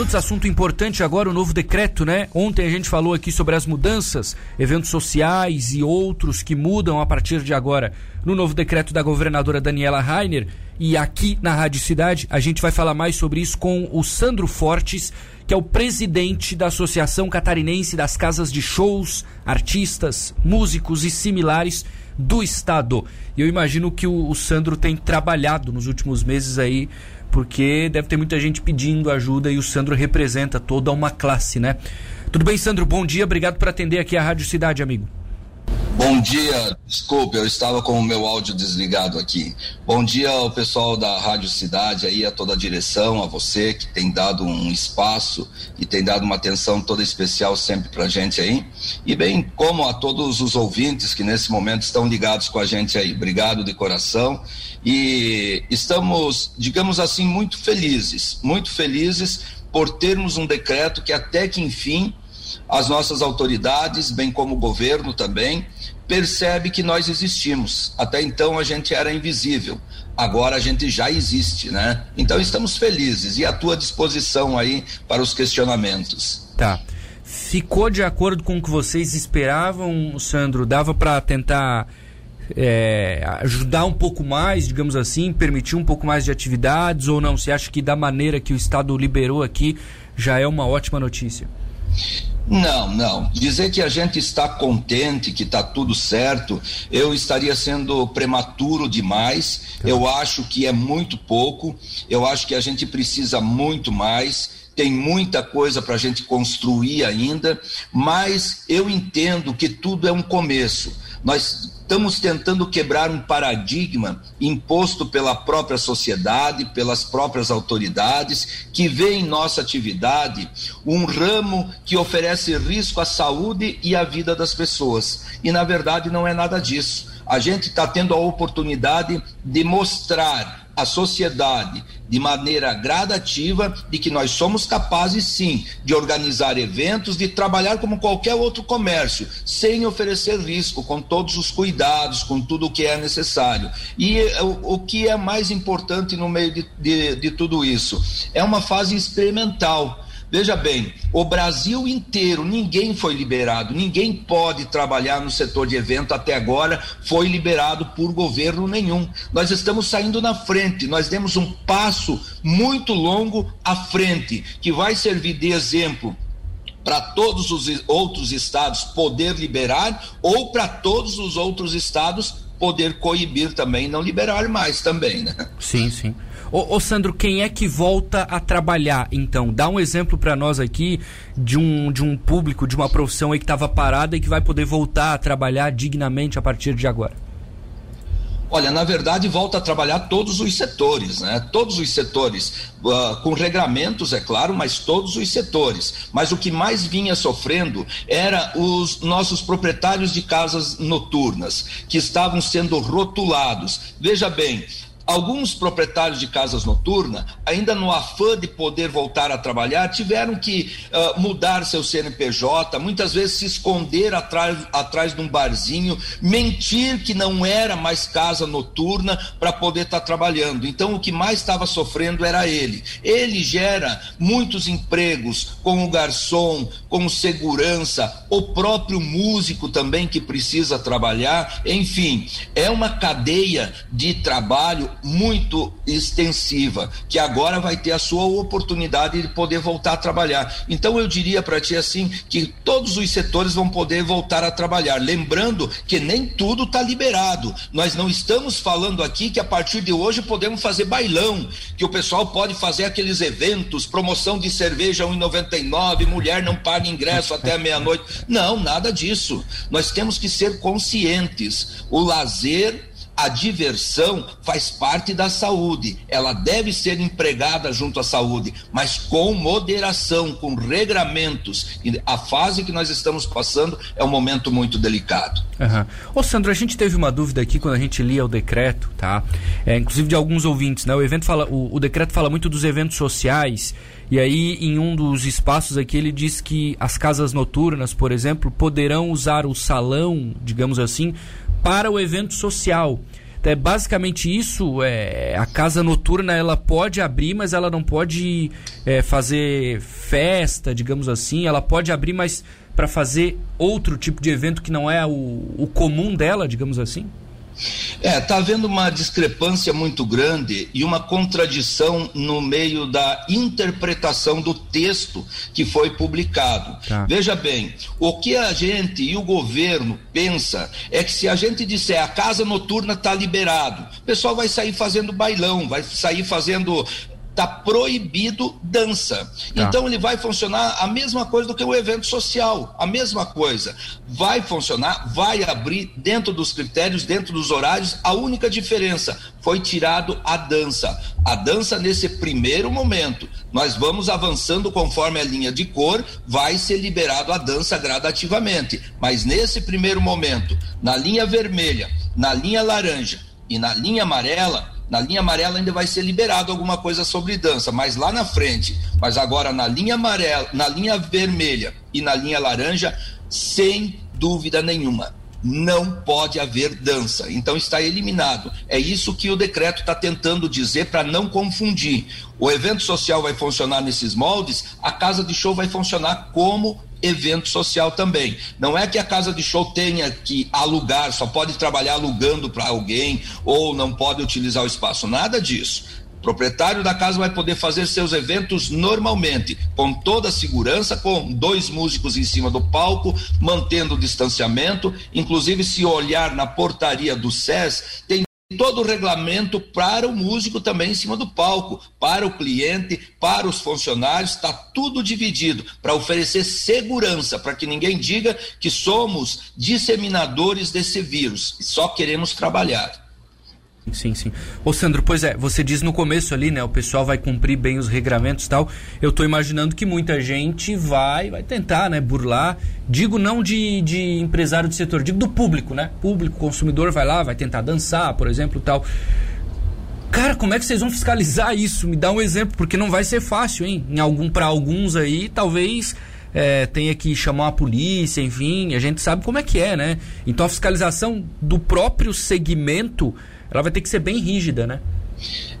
minutos, assunto importante agora, o novo decreto, né? Ontem a gente falou aqui sobre as mudanças, eventos sociais e outros que mudam a partir de agora no novo decreto da governadora Daniela Rainer. E aqui na Rádio Cidade a gente vai falar mais sobre isso com o Sandro Fortes, que é o presidente da Associação Catarinense das Casas de Shows, Artistas, Músicos e Similares do Estado. E eu imagino que o, o Sandro tem trabalhado nos últimos meses aí porque deve ter muita gente pedindo ajuda e o Sandro representa toda uma classe, né? Tudo bem, Sandro? Bom dia, obrigado por atender aqui a Rádio Cidade, amigo. Bom dia, desculpe, eu estava com o meu áudio desligado aqui. Bom dia ao pessoal da Rádio Cidade, aí a toda a direção, a você que tem dado um espaço e tem dado uma atenção toda especial sempre pra gente aí. E bem como a todos os ouvintes que nesse momento estão ligados com a gente aí. Obrigado de coração. E estamos, digamos assim, muito felizes, muito felizes por termos um decreto que até que enfim as nossas autoridades, bem como o governo também, percebe que nós existimos. Até então a gente era invisível. Agora a gente já existe, né? Então estamos felizes e à tua disposição aí para os questionamentos. Tá. Ficou de acordo com o que vocês esperavam, Sandro? Dava para tentar é, ajudar um pouco mais, digamos assim, permitir um pouco mais de atividades ou não? Você acha que da maneira que o Estado liberou aqui já é uma ótima notícia? Não, não. Dizer que a gente está contente, que está tudo certo, eu estaria sendo prematuro demais. Tá. Eu acho que é muito pouco. Eu acho que a gente precisa muito mais tem muita coisa para a gente construir ainda, mas eu entendo que tudo é um começo. Nós estamos tentando quebrar um paradigma imposto pela própria sociedade, pelas próprias autoridades, que vê em nossa atividade um ramo que oferece risco à saúde e à vida das pessoas. E na verdade não é nada disso. A gente está tendo a oportunidade de mostrar à sociedade de maneira gradativa de que nós somos capazes sim de organizar eventos, de trabalhar como qualquer outro comércio, sem oferecer risco, com todos os cuidados, com tudo o que é necessário. E eh, o, o que é mais importante no meio de, de, de tudo isso? É uma fase experimental Veja bem, o Brasil inteiro, ninguém foi liberado, ninguém pode trabalhar no setor de evento até agora, foi liberado por governo nenhum. Nós estamos saindo na frente, nós demos um passo muito longo à frente, que vai servir de exemplo para todos os outros estados poder liberar ou para todos os outros estados poder coibir também, não liberar mais também, né? Sim, sim. Ô, ô, Sandro, quem é que volta a trabalhar então? Dá um exemplo para nós aqui de um, de um público, de uma profissão aí que estava parada e que vai poder voltar a trabalhar dignamente a partir de agora. Olha, na verdade, volta a trabalhar todos os setores, né? Todos os setores, uh, com regramentos, é claro, mas todos os setores. Mas o que mais vinha sofrendo era os nossos proprietários de casas noturnas, que estavam sendo rotulados. Veja bem, Alguns proprietários de casas noturnas, ainda no afã de poder voltar a trabalhar, tiveram que uh, mudar seu CNPJ, muitas vezes se esconder atrás, atrás de um barzinho, mentir que não era mais casa noturna para poder estar tá trabalhando. Então, o que mais estava sofrendo era ele. Ele gera muitos empregos, como garçom, como segurança, o próprio músico também que precisa trabalhar. Enfim, é uma cadeia de trabalho muito extensiva, que agora vai ter a sua oportunidade de poder voltar a trabalhar. Então eu diria para ti assim que todos os setores vão poder voltar a trabalhar, lembrando que nem tudo está liberado. Nós não estamos falando aqui que a partir de hoje podemos fazer bailão, que o pessoal pode fazer aqueles eventos, promoção de cerveja 1,99, mulher não paga ingresso até meia-noite. Não, nada disso. Nós temos que ser conscientes. O lazer a diversão faz parte da saúde, ela deve ser empregada junto à saúde, mas com moderação, com regramentos. E a fase que nós estamos passando é um momento muito delicado. Uhum. Ô Sandro, a gente teve uma dúvida aqui quando a gente lia o decreto, tá? É, inclusive de alguns ouvintes, né? O evento fala, o, o decreto fala muito dos eventos sociais. E aí, em um dos espaços aqui, ele diz que as casas noturnas, por exemplo, poderão usar o salão, digamos assim, para o evento social. é basicamente isso. É, a casa noturna ela pode abrir, mas ela não pode é, fazer festa, digamos assim. Ela pode abrir, mas para fazer outro tipo de evento que não é o, o comum dela, digamos assim. É, está havendo uma discrepância muito grande e uma contradição no meio da interpretação do texto que foi publicado. Tá. Veja bem, o que a gente e o governo pensa é que se a gente disser a casa noturna está liberado, o pessoal vai sair fazendo bailão, vai sair fazendo está proibido dança. Tá. Então ele vai funcionar a mesma coisa do que o evento social, a mesma coisa. Vai funcionar, vai abrir dentro dos critérios, dentro dos horários. A única diferença foi tirado a dança. A dança nesse primeiro momento. Nós vamos avançando conforme a linha de cor, vai ser liberado a dança gradativamente. Mas nesse primeiro momento, na linha vermelha, na linha laranja e na linha amarela, na linha amarela ainda vai ser liberado alguma coisa sobre dança, mas lá na frente, mas agora na linha amarela, na linha vermelha e na linha laranja, sem dúvida nenhuma, não pode haver dança. Então está eliminado. É isso que o decreto está tentando dizer para não confundir. O evento social vai funcionar nesses moldes, a casa de show vai funcionar como evento social também. Não é que a casa de show tenha que alugar, só pode trabalhar alugando para alguém ou não pode utilizar o espaço, nada disso. O proprietário da casa vai poder fazer seus eventos normalmente, com toda a segurança, com dois músicos em cima do palco, mantendo o distanciamento. Inclusive, se olhar na portaria do SES, tem todo o regulamento para o músico também em cima do palco, para o cliente, para os funcionários, está tudo dividido para oferecer segurança, para que ninguém diga que somos disseminadores desse vírus, só queremos trabalhar. Sim, sim. Ô Sandro, pois é, você diz no começo ali, né? O pessoal vai cumprir bem os regramentos e tal. Eu tô imaginando que muita gente vai, vai tentar, né? Burlar. Digo não de, de empresário do setor, digo do público, né? Público, consumidor vai lá, vai tentar dançar, por exemplo, tal. Cara, como é que vocês vão fiscalizar isso? Me dá um exemplo, porque não vai ser fácil, hein? Em algum para alguns aí, talvez é, tenha que chamar a polícia, enfim, a gente sabe como é que é, né? Então a fiscalização do próprio segmento ela vai ter que ser bem rígida, né?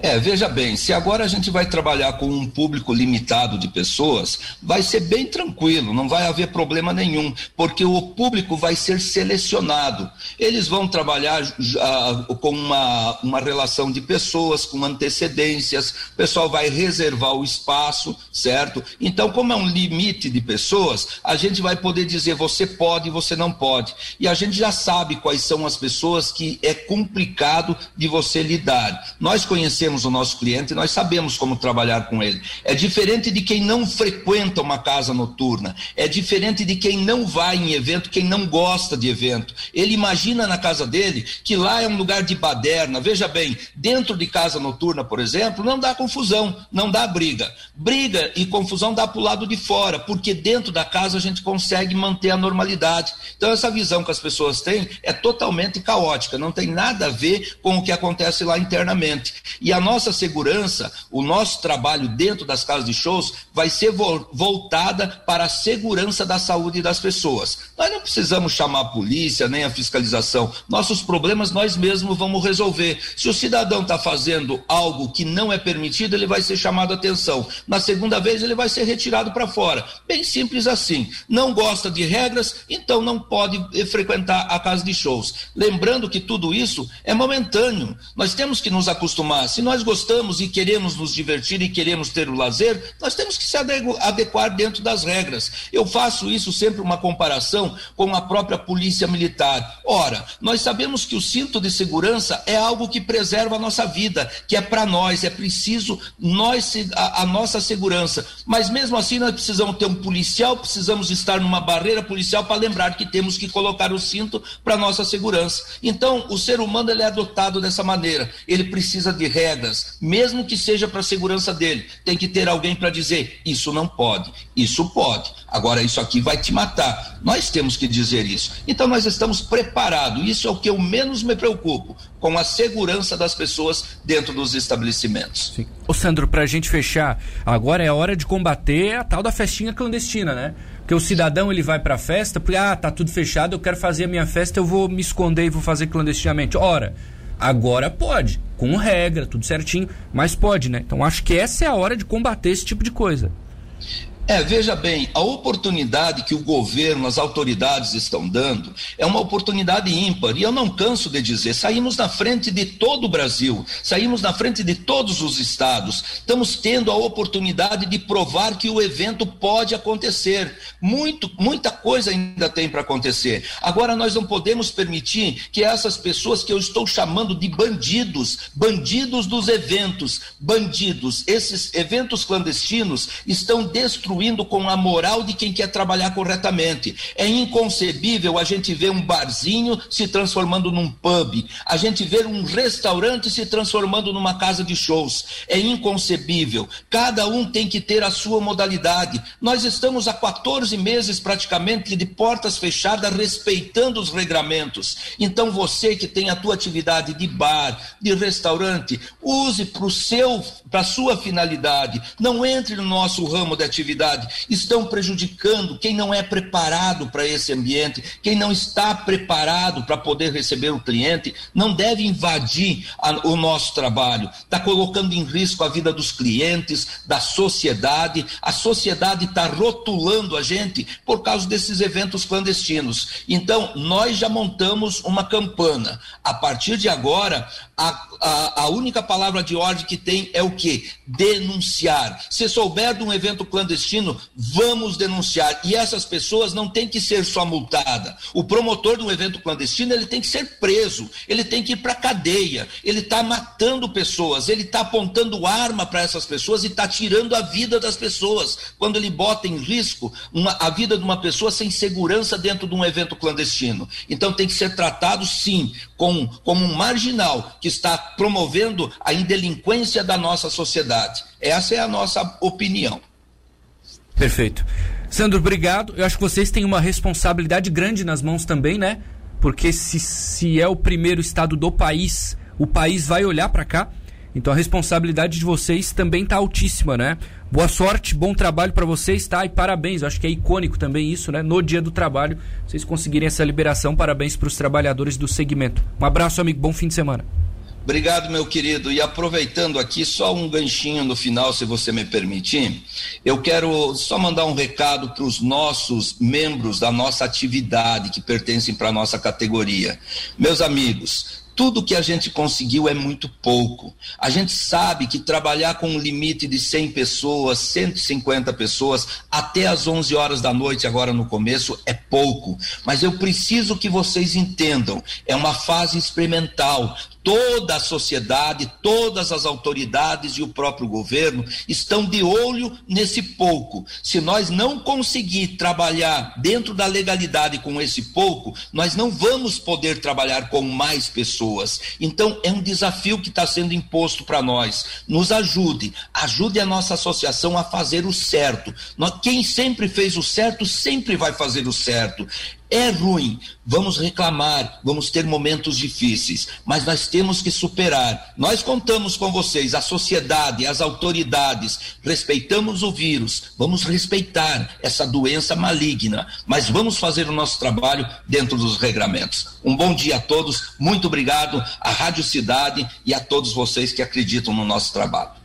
É, veja bem, se agora a gente vai trabalhar com um público limitado de pessoas, vai ser bem tranquilo, não vai haver problema nenhum, porque o público vai ser selecionado. Eles vão trabalhar uh, com uma, uma relação de pessoas, com antecedências, o pessoal vai reservar o espaço, certo? Então, como é um limite de pessoas, a gente vai poder dizer você pode, você não pode. E a gente já sabe quais são as pessoas que é complicado de você lidar. Nós conhecemos o nosso cliente, nós sabemos como trabalhar com ele. É diferente de quem não frequenta uma casa noturna, é diferente de quem não vai em evento, quem não gosta de evento. Ele imagina na casa dele que lá é um lugar de baderna. Veja bem, dentro de casa noturna, por exemplo, não dá confusão, não dá briga. Briga e confusão dá para o lado de fora, porque dentro da casa a gente consegue manter a normalidade. Então, essa visão que as pessoas têm é totalmente caótica, não tem nada a ver com o que acontece lá internamente. E a nossa segurança, o nosso trabalho dentro das casas de shows vai ser voltada para a segurança da saúde das pessoas. Nós não precisamos chamar a polícia nem a fiscalização. Nossos problemas nós mesmos vamos resolver. Se o cidadão está fazendo algo que não é permitido, ele vai ser chamado a atenção. Na segunda vez, ele vai ser retirado para fora. Bem simples assim. Não gosta de regras, então não pode frequentar a casa de shows. Lembrando que tudo isso é momentâneo. Nós temos que nos acostumar Se nós gostamos e queremos nos divertir e queremos ter o lazer, nós temos que se adequar dentro das regras. Eu faço isso sempre uma comparação com a própria polícia militar. Ora, nós sabemos que o cinto de segurança é algo que preserva a nossa vida, que é para nós, é preciso nós a, a nossa segurança. Mas mesmo assim nós precisamos ter um policial, precisamos estar numa barreira policial para lembrar que temos que colocar o cinto para nossa segurança. Então, o ser humano ele é adotado dessa maneira. Ele precisa de regras, mesmo que seja para a segurança dele. Tem que ter alguém para dizer: isso não pode, isso pode. Agora, isso aqui vai te matar. Nós temos que dizer isso. Então, nós estamos preparados. Isso é o que eu menos me preocupo com a segurança das pessoas dentro dos estabelecimentos. Sim. Ô Sandro, para a gente fechar, agora é hora de combater a tal da festinha clandestina, né? Porque o cidadão ele vai para a festa, porque ah, tá tudo fechado, eu quero fazer a minha festa, eu vou me esconder e vou fazer clandestinamente. Ora, Agora pode, com regra, tudo certinho, mas pode, né? Então acho que essa é a hora de combater esse tipo de coisa. É, veja bem, a oportunidade que o governo, as autoridades estão dando é uma oportunidade ímpar. E eu não canso de dizer, saímos na frente de todo o Brasil, saímos na frente de todos os estados. Estamos tendo a oportunidade de provar que o evento pode acontecer. Muito, muita coisa ainda tem para acontecer. Agora nós não podemos permitir que essas pessoas que eu estou chamando de bandidos, bandidos dos eventos, bandidos, esses eventos clandestinos estão destruindo contribuindo com a moral de quem quer trabalhar corretamente. É inconcebível a gente ver um barzinho se transformando num pub, a gente ver um restaurante se transformando numa casa de shows. É inconcebível. Cada um tem que ter a sua modalidade. Nós estamos há 14 meses praticamente de portas fechadas, respeitando os regramentos. Então você que tem a tua atividade de bar, de restaurante, use para o seu, para sua finalidade. Não entre no nosso ramo de atividade estão prejudicando quem não é preparado para esse ambiente, quem não está preparado para poder receber o cliente, não deve invadir a, o nosso trabalho, está colocando em risco a vida dos clientes, da sociedade, a sociedade está rotulando a gente por causa desses eventos clandestinos. Então, nós já montamos uma campana. A partir de agora, a, a, a única palavra de ordem que tem é o que? Denunciar. Se souber de um evento clandestino, vamos denunciar. E essas pessoas não têm que ser só multadas. O promotor de um evento clandestino, ele tem que ser preso, ele tem que ir para cadeia. Ele está matando pessoas, ele está apontando arma para essas pessoas e está tirando a vida das pessoas. Quando ele bota em risco uma, a vida de uma pessoa sem segurança dentro de um evento clandestino. Então tem que ser tratado, sim, com, como um marginal que está promovendo a indelinquência da nossa sociedade. Essa é a nossa opinião. Perfeito. Sandro, obrigado. Eu acho que vocês têm uma responsabilidade grande nas mãos também, né? Porque se, se é o primeiro estado do país, o país vai olhar para cá. Então a responsabilidade de vocês também tá altíssima, né? Boa sorte, bom trabalho para vocês, tá? E parabéns, eu acho que é icônico também isso, né? No dia do trabalho, vocês conseguirem essa liberação, parabéns para os trabalhadores do segmento. Um abraço, amigo, bom fim de semana. Obrigado, meu querido. E aproveitando aqui, só um ganchinho no final, se você me permitir, eu quero só mandar um recado para os nossos membros da nossa atividade que pertencem para a nossa categoria. Meus amigos, tudo que a gente conseguiu é muito pouco. A gente sabe que trabalhar com um limite de 100 pessoas, 150 pessoas, até às 11 horas da noite, agora no começo, é pouco. Mas eu preciso que vocês entendam: é uma fase experimental toda a sociedade, todas as autoridades e o próprio governo estão de olho nesse pouco. Se nós não conseguir trabalhar dentro da legalidade com esse pouco, nós não vamos poder trabalhar com mais pessoas. Então, é um desafio que está sendo imposto para nós. Nos ajude, ajude a nossa associação a fazer o certo. Quem sempre fez o certo, sempre vai fazer o certo. É ruim, vamos reclamar, vamos ter momentos difíceis, mas nós temos que superar. Nós contamos com vocês, a sociedade, as autoridades, respeitamos o vírus, vamos respeitar essa doença maligna, mas vamos fazer o nosso trabalho dentro dos regramentos. Um bom dia a todos, muito obrigado à Rádio Cidade e a todos vocês que acreditam no nosso trabalho.